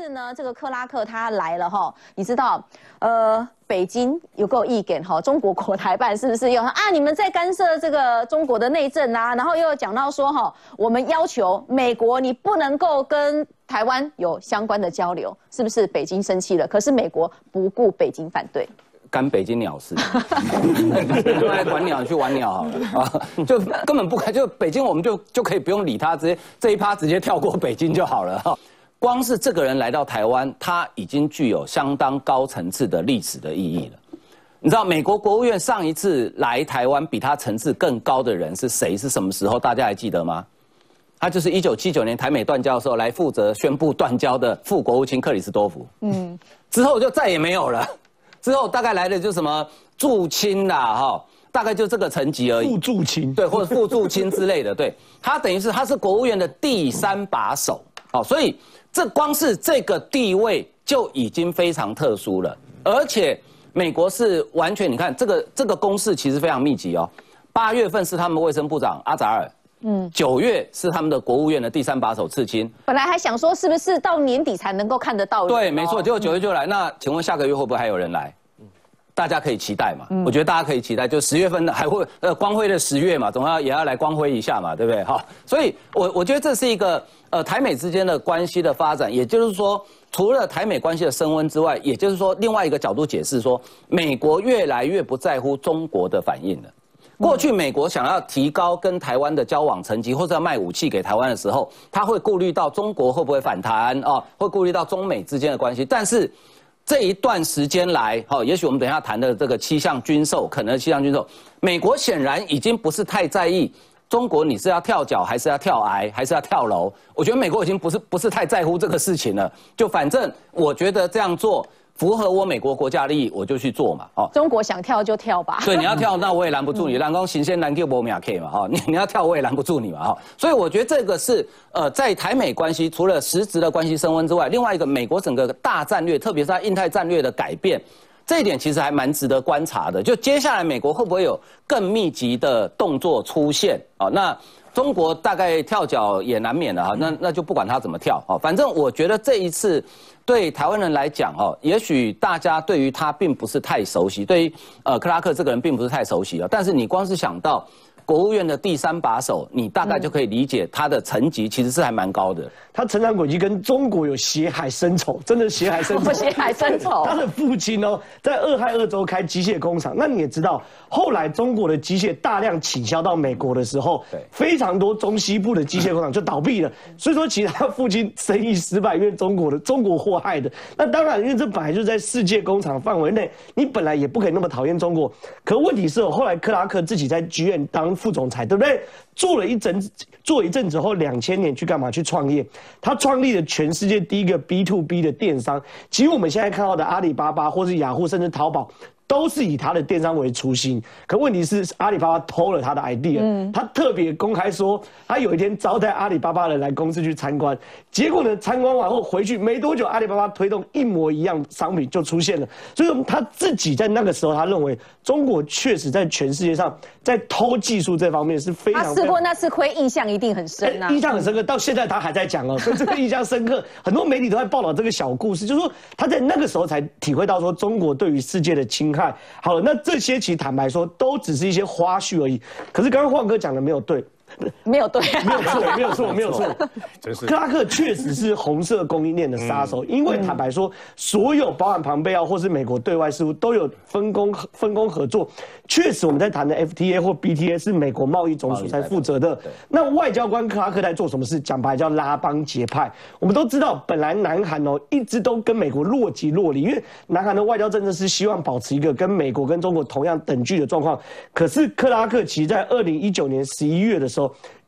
次呢，这个克拉克他来了哈，你知道，呃，北京有够意见哈，中国国台办是不是又啊？你们在干涉这个中国的内政啊？然后又讲到说哈，我们要求美国你不能够跟台湾有相关的交流，是不是？北京生气了，可是美国不顾北京反对。干北京鸟事，来管鸟去玩鸟好了啊，就根本不开，就北京我们就就可以不用理他，直接这一趴直接跳过北京就好了哈。光是这个人来到台湾，他已经具有相当高层次的历史的意义了。你知道美国国务院上一次来台湾比他层次更高的人是谁？是什么时候？大家还记得吗？他就是一九七九年台美断交的时候来负责宣布断交的副国务卿克里斯多夫。嗯，之后就再也没有了。之后大概来的就什么驻青啦，哈，大概就这个层级而已。副驻青，对，或者副驻青之类的，对。他等于是他是国务院的第三把手，哦，所以这光是这个地位就已经非常特殊了。而且美国是完全，你看这个这个公事其实非常密集哦。八月份是他们卫生部长阿扎尔，嗯，九月是他们的国务院的第三把手刺青。本来还想说是不是到年底才能够看得到？对，没错，结果九月就来。那请问下个月会不会还有人来？大家可以期待嘛？我觉得大家可以期待，就十月份还会呃光辉的十月嘛，总要也要来光辉一下嘛，对不对？哈，所以我我觉得这是一个呃台美之间的关系的发展，也就是说，除了台美关系的升温之外，也就是说另外一个角度解释说，美国越来越不在乎中国的反应了。过去美国想要提高跟台湾的交往层级，或者要卖武器给台湾的时候，他会顾虑到中国会不会反弹啊，会顾虑到中美之间的关系，但是。这一段时间来，好，也许我们等一下谈的这个七项军售，可能七项军售，美国显然已经不是太在意中国，你是要跳脚还是要跳崖还是要跳楼？我觉得美国已经不是不是太在乎这个事情了，就反正我觉得这样做。符合我美国国家利益，我就去做嘛。哦，中国想跳就跳吧。对，你要跳，那我也拦不住你。蓝光行先拦 Q 波米亚 K 嘛，哈，你你要跳，我也拦不住你嘛，哈。所以我觉得这个是呃，在台美关系除了实质的关系升温之外，另外一个美国整个大战略，特别是在印太战略的改变，这一点其实还蛮值得观察的。就接下来美国会不会有更密集的动作出现啊？那中国大概跳脚也难免的哈。那那就不管他怎么跳啊，反正我觉得这一次。对台湾人来讲，哦，也许大家对于他并不是太熟悉，对于呃克拉克这个人并不是太熟悉啊。但是你光是想到。国务院的第三把手，你大概就可以理解他的层级其实是还蛮高的。他成长轨迹跟中国有血海深仇，真的血海深仇。血海深仇。他的父亲哦，在俄亥俄州开机械工厂。那你也知道，后来中国的机械大量倾销到美国的时候，对，非常多中西部的机械工厂就倒闭了。所以说，其实他父亲生意失败，因为中国的中国祸害的。那当然，因为这本来就在世界工厂范围内，你本来也不可以那么讨厌中国。可问题是，后来克拉克自己在剧院当。副总裁对不对？做了一整，做一阵子后，两千年去干嘛？去创业。他创立了全世界第一个 B to B 的电商。其实我们现在看到的阿里巴巴，或是雅虎，甚至淘宝。都是以他的电商为初心，可问题是阿里巴巴偷了他的 idea，嗯。他特别公开说，他有一天招待阿里巴巴的人来公司去参观，结果呢，参观完后回去没多久，阿里巴巴推动一模一样商品就出现了，所以他自己在那个时候，他认为中国确实在全世界上在偷技术这方面是非常。他吃过那次亏，印象一定很深啊，印象很深刻，到现在他还在讲哦，所以这个印象深刻，很多媒体都在报道这个小故事，就是说他在那个时候才体会到说中国对于世界的侵害。好了，那这些其实坦白说，都只是一些花絮而已。可是刚刚晃哥讲的没有对。没有对，没有错，没有错，没有错。克拉克确实是红色供应链的杀手，因为坦白说，所有包含庞贝奥或是美国对外事务都有分工分工合作。确实，我们在谈的 FTA 或 BTA 是美国贸易总署在负责的。那外交官克拉克在做什么事？讲白叫拉帮结派。我们都知道，本来南韩哦一直都跟美国若即若离，因为南韩的外交政策是希望保持一个跟美国跟中国同样等距的状况。可是克拉克其实在二零一九年十一月的时候。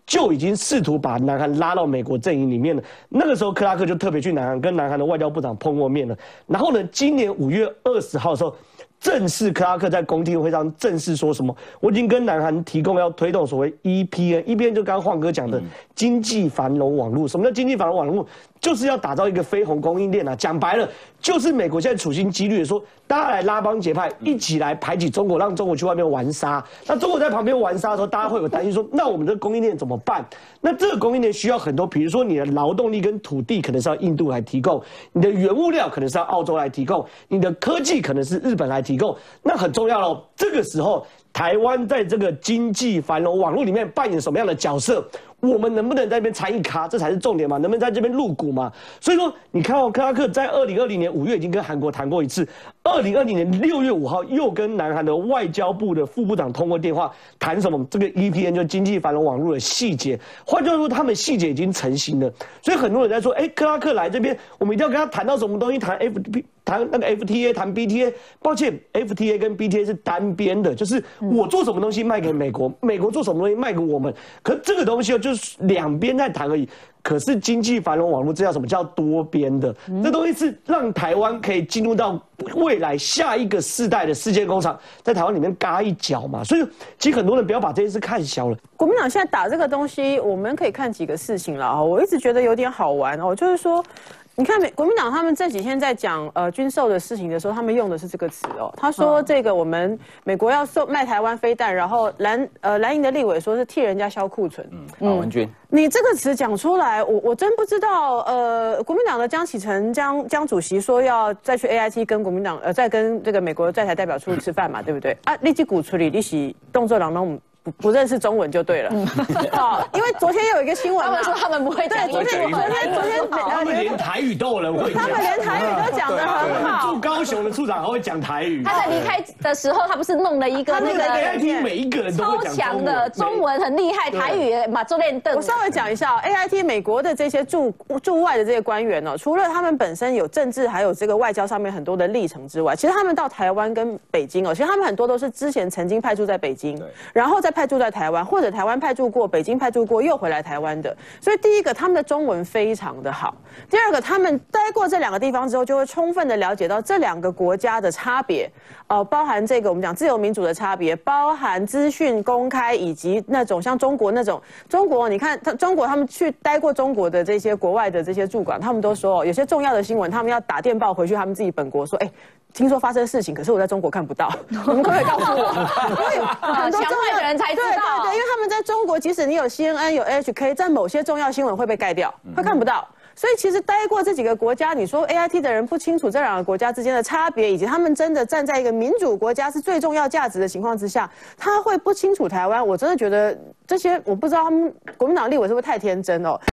就已经试图把南韩拉到美国阵营里面了。那个时候，克拉克就特别去南韩跟南韩的外交部长碰过面了。然后呢，今年五月二十号的时候，正式克拉克在公听会上正式说什么？我已经跟南韩提供要推动所谓 EPN，EPN 就刚刚晃哥讲的经济繁荣网络。什么叫经济繁荣网络？就是要打造一个飞鸿供应链啊！讲白了，就是美国现在处心积虑的说，大家来拉帮结派，一起来排挤中国，让中国去外面玩沙。那中国在旁边玩沙的时候，大家会有担心说，那我们的供应链怎么办？那这个供应链需要很多，比如说你的劳动力跟土地可能是要印度来提供，你的原物料可能是要澳洲来提供，你的科技可能是日本来提供。那很重要喽，这个时候台湾在这个经济繁荣网络里面扮演什么样的角色？我们能不能在这边参与卡，这才是重点嘛？能不能在这边入股嘛？所以说，你看哦，克拉克在二零二零年五月已经跟韩国谈过一次，二零二零年六月五号又跟南韩的外交部的副部长通过电话，谈什么？这个 EPN 就经济繁荣网络的细节。换句话说，他们细节已经成型了。所以很多人在说，哎，克拉克来这边，我们一定要跟他谈到什么东西？谈 FP。谈那个 FTA，谈 BTA，抱歉，FTA 跟 BTA 是单边的，就是我做什么东西卖给美国，美国做什么东西卖给我们，可这个东西就是两边在谈而已。可是经济繁荣网络这叫什么叫多边的？这东西是让台湾可以进入到未来下一个世代的世界工厂，在台湾里面嘎一脚嘛。所以其实很多人不要把这件事看小了。国民党现在打这个东西，我们可以看几个事情了啊。我一直觉得有点好玩哦，就是说。你看美国民党他们这几天在讲呃军售的事情的时候，他们用的是这个词哦。他说这个我们美国要售卖台湾飞弹，然后蓝呃蓝营的立委说是替人家销库存。嗯，马文君，你这个词讲出来，我我真不知道。呃，国民党的江启臣江江主席说要再去 A I T 跟国民党呃再跟这个美国在台代表处吃饭嘛，对不对？啊，立即鼓处理利息动作当中。不不认识中文就对了，好，因为昨天有一个新闻，他们说他们不会讲昨天昨天昨天他台语都有人会，他们连台语都讲得很好。住高雄的处长还会讲台语。他在离开的时候，他不是弄了一个那个 A I T 每一个人都超强的中文很厉害，台语马周练邓。我稍微讲一下 A I T 美国的这些驻驻外的这些官员呢，除了他们本身有政治还有这个外交上面很多的历程之外，其实他们到台湾跟北京哦，其实他们很多都是之前曾经派驻在北京，然后再派驻在台湾。或者台湾派驻过，北京派驻过，又回来台湾的，所以第一个他们的中文非常的好。第二个，他们待过这两个地方之后，就会充分的了解到这两个国家的差别，呃，包含这个我们讲自由民主的差别，包含资讯公开，以及那种像中国那种中国，你看他中国他们去待过中国的这些国外的这些驻馆，他们都说有些重要的新闻，他们要打电报回去他们自己本国说，哎。听说发生事情，可是我在中国看不到，你们可不可以告诉我？因为很多重要的人才知道。对对对，因为他们在中国，即使你有 CNN 有 HK，在某些重要新闻会被盖掉，会看不到。所以其实待过这几个国家，你说 AIT 的人不清楚这两个国家之间的差别，以及他们真的站在一个民主国家是最重要价值的情况之下，他会不清楚台湾？我真的觉得这些我不知道他们国民党立委是不是太天真哦。